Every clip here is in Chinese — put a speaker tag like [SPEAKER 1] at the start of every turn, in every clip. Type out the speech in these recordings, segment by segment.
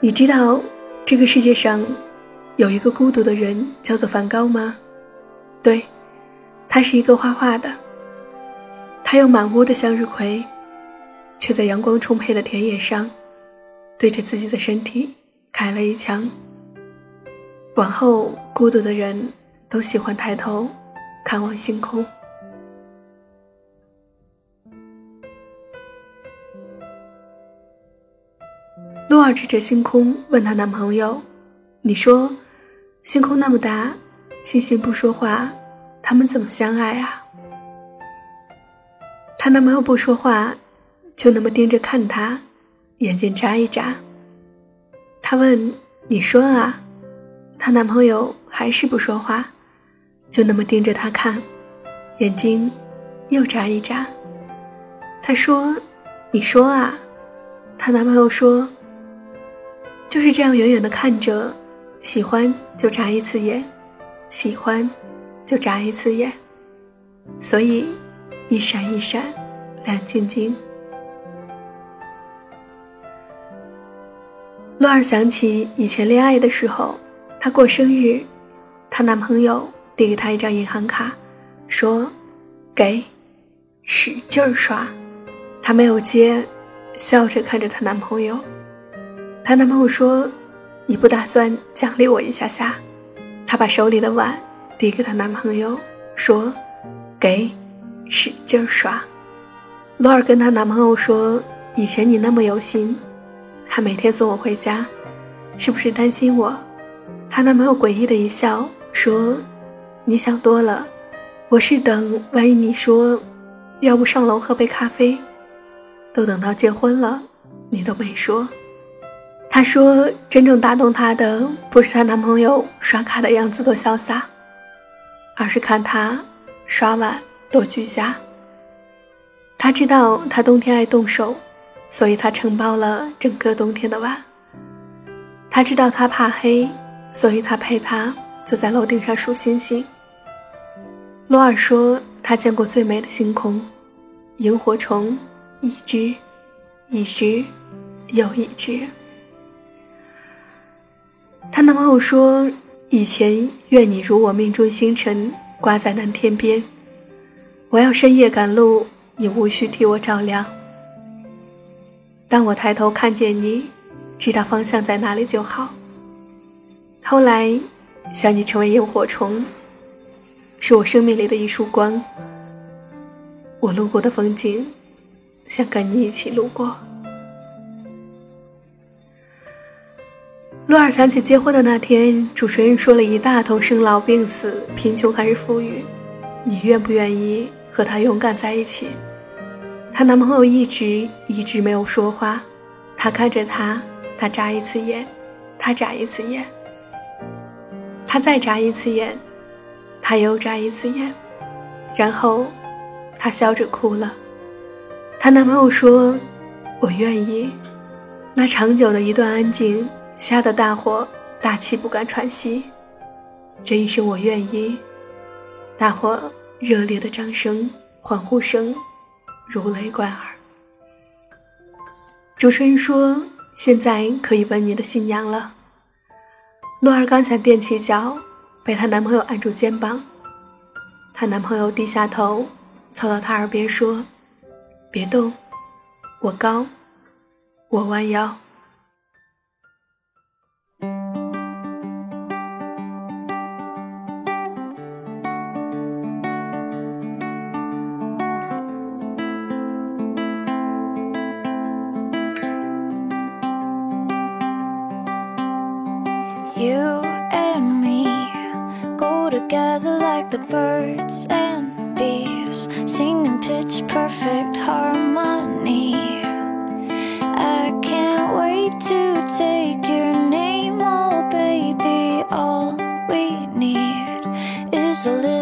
[SPEAKER 1] 你知道这个世界上有一个孤独的人叫做梵高吗？对，他是一个画画的。他有满屋的向日葵，却在阳光充沛的田野上，对着自己的身体开了一枪。往后，孤独的人都喜欢抬头看望星空。尔指着星空问她男朋友：“你说，星空那么大，星星不说话，他们怎么相爱啊？”她男朋友不说话，就那么盯着看她，眼睛眨一眨。她问：“你说啊？”她男朋友还是不说话，就那么盯着她看，眼睛又眨一眨。她说：“你说啊？”她男朋友说。就是这样远远的看着，喜欢就眨一次眼，喜欢就眨一次眼，所以一闪一闪，亮晶晶。洛儿想起以前恋爱的时候，她过生日，她男朋友递给她一张银行卡，说：“给，使劲儿刷。”她没有接，笑着看着她男朋友。她男朋友说：“你不打算奖励我一下下？”她把手里的碗递给她男朋友，说：“给，使劲刷。”罗尔跟她男朋友说：“以前你那么有心，还每天送我回家，是不是担心我？”她男朋友诡异的一笑，说：“你想多了，我是等万一你说，要不上楼喝杯咖啡，都等到结婚了，你都没说。”她说：“真正打动她的不是她男朋友刷卡的样子多潇洒，而是看他刷碗多居家。她知道他冬天爱动手，所以他承包了整个冬天的碗。她知道他怕黑，所以他陪他坐在楼顶上数星星。”罗尔说：“他见过最美的星空，萤火虫一只，一只，又一只。”她男朋友说：“以前愿你如我命中星辰，挂在南天边。我要深夜赶路，你无需替我照亮。当我抬头看见你，知道方向在哪里就好。后来，想你成为萤火虫，是我生命里的一束光。我路过的风景，想跟你一起路过。”洛尔想起结婚的那天，主持人说了一大通生老病死、贫穷还是富裕，你愿不愿意和他勇敢在一起？她男朋友一直一直没有说话，他看着她，他眨一次眼，他眨一次眼，他再眨一次眼，他又眨一次眼，然后他笑着哭了。她男朋友说：“我愿意。”那长久的一段安静。吓得大伙大气不敢喘息，这一声我愿意，大伙热烈的掌声、欢呼声如雷贯耳。主持人说：“现在可以问你的新娘了。”洛儿刚想踮起脚，被她男朋友按住肩膀。她男朋友低下头，凑到她耳边说：“别动，我高，我弯腰。”
[SPEAKER 2] Together like the birds and bees, singing pitch perfect harmony. I can't wait to take your name, oh baby. All we need is a little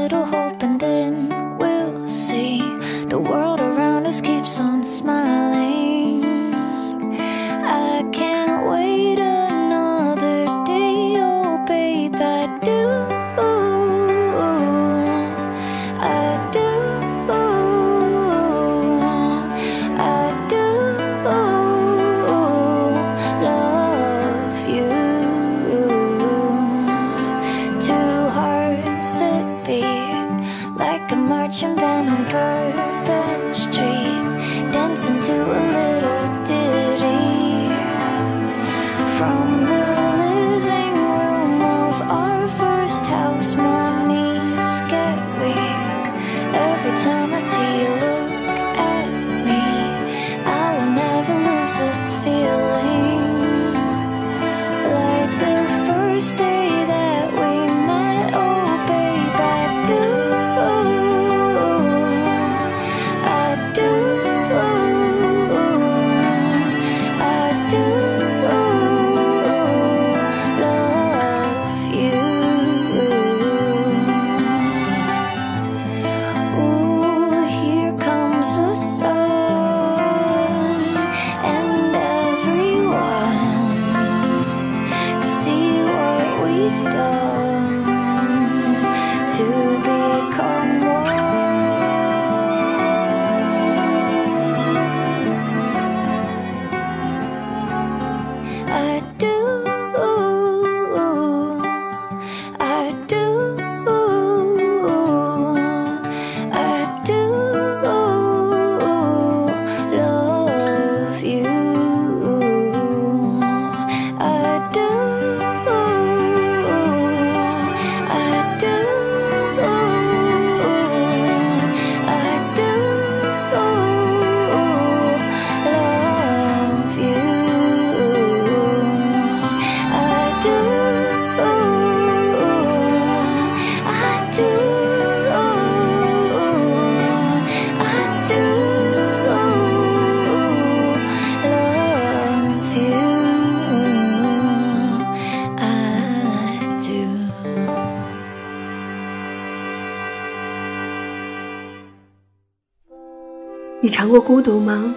[SPEAKER 1] 你尝过孤独吗？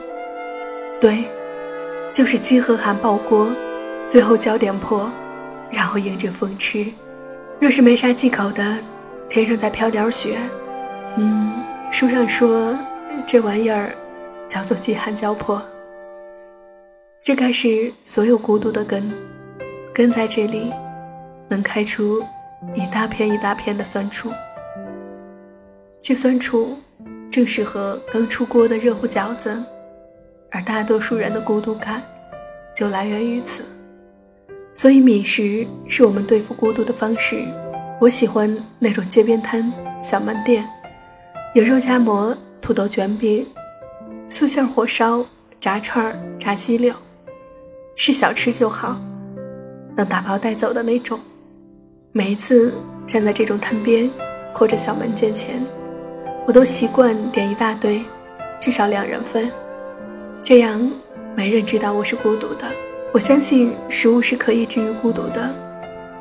[SPEAKER 1] 对，就是饥和寒爆锅，最后焦点破，然后迎着风吃。若是没啥忌口的，天上再飘点雪，嗯，书上说这玩意儿叫做饥寒交迫。这该是所有孤独的根，根在这里，能开出一大片一大片的酸楚。这酸楚正适合刚出锅的热乎饺子，而大多数人的孤独感就来源于此。所以，米食是我们对付孤独的方式。我喜欢那种街边摊、小门店，有肉夹馍、土豆卷饼、素馅火烧、炸串、炸鸡柳，是小吃就好，能打包带走的那种。每一次站在这种摊边或者小门店前，我都习惯点一大堆，至少两人份，这样没人知道我是孤独的。我相信食物是可以治愈孤独的，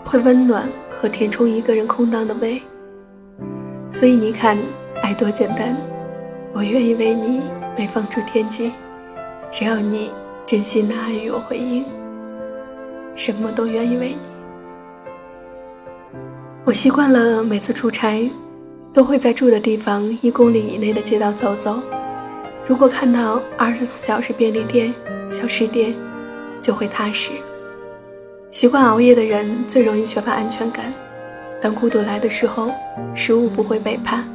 [SPEAKER 1] 会温暖和填充一个人空荡的胃。所以你看，爱多简单，我愿意为你被放出天际，只要你真心的爱与我回应，什么都愿意为你。我习惯了每次出差，都会在住的地方一公里以内的街道走走，如果看到二十四小时便利店、小吃店。就会踏实。习惯熬夜的人最容易缺乏安全感。当孤独来的时候，食物不会背叛，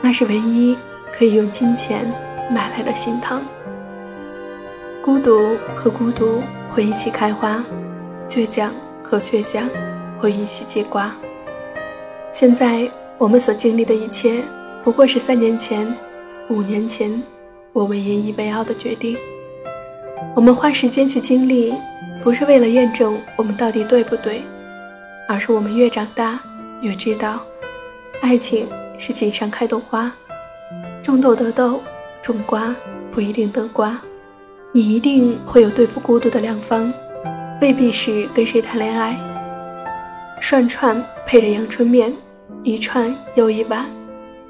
[SPEAKER 1] 那是唯一可以用金钱买来的心疼。孤独和孤独会一起开花，倔强和倔强会一起结瓜。现在我们所经历的一切，不过是三年前、五年前我们引以为傲的决定。我们花时间去经历，不是为了验证我们到底对不对，而是我们越长大越知道，爱情是锦上开朵花，种豆得豆，种瓜不一定得瓜。你一定会有对付孤独的良方，未必是跟谁谈恋爱。涮串配着阳春面，一串又一碗，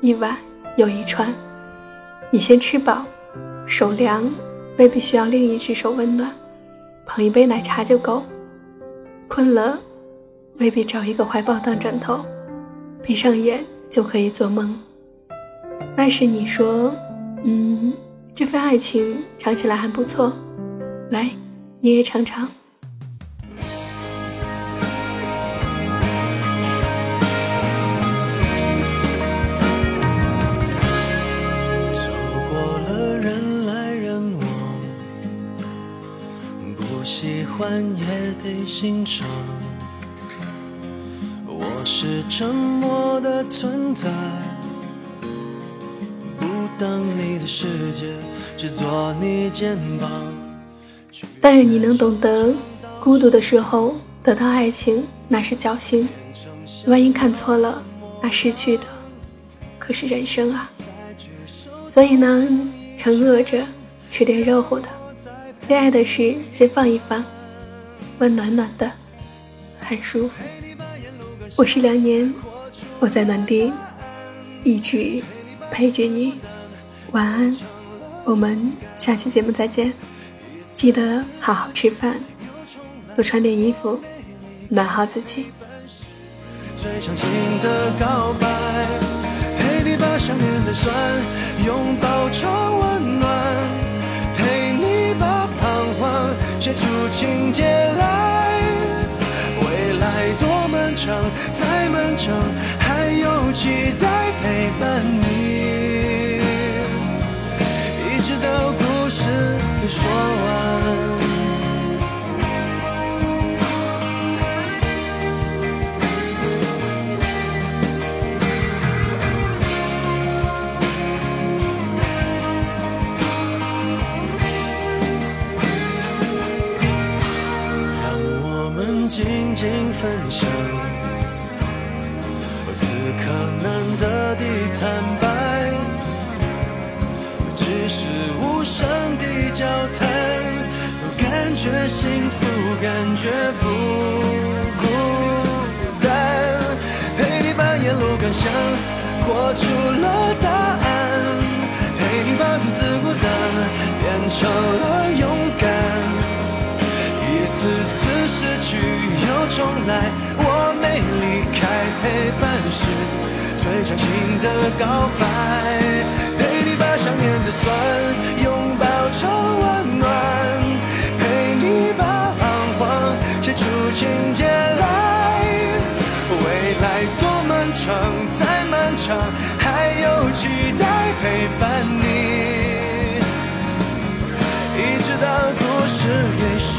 [SPEAKER 1] 一碗又一串，你先吃饱，手凉。未必需要另一只手温暖，捧一杯奶茶就够。困了，未必找一个怀抱当枕头，闭上眼就可以做梦。那时你说，嗯，这份爱情尝起来还不错，来，你也尝尝。
[SPEAKER 3] 也得欣赏。我是沉默的存在，不当你的世界，只做你肩膀。
[SPEAKER 1] 但愿你能懂得，孤独的时候得到爱情那是侥幸，万一看错了，那失去的可是人生啊。所以呢，趁饿着吃点热乎的，恋爱的事先放一放。温暖暖的，很舒服。我是两年，我在暖地，一直陪着你。晚安，我们下期节目再见。记得好好吃饭，多穿点衣服，暖好自己。
[SPEAKER 3] 最长情的告白，陪你把想念的酸拥抱成温暖。写出情节来，未来多漫长，再漫长，还有期待陪伴你，此刻难得的坦白，只是无声的交谈，都感觉幸福，感觉不孤单。陪你把沿路感想活出了答案，陪你把。独自孤单，变成了勇敢。失去又重来，我没离开陪伴是最长情的告白。陪你把想念的酸拥抱成温暖，陪你把彷徨写出情节来。未来多漫长，再漫长，还有期待陪伴你，一直到故事给说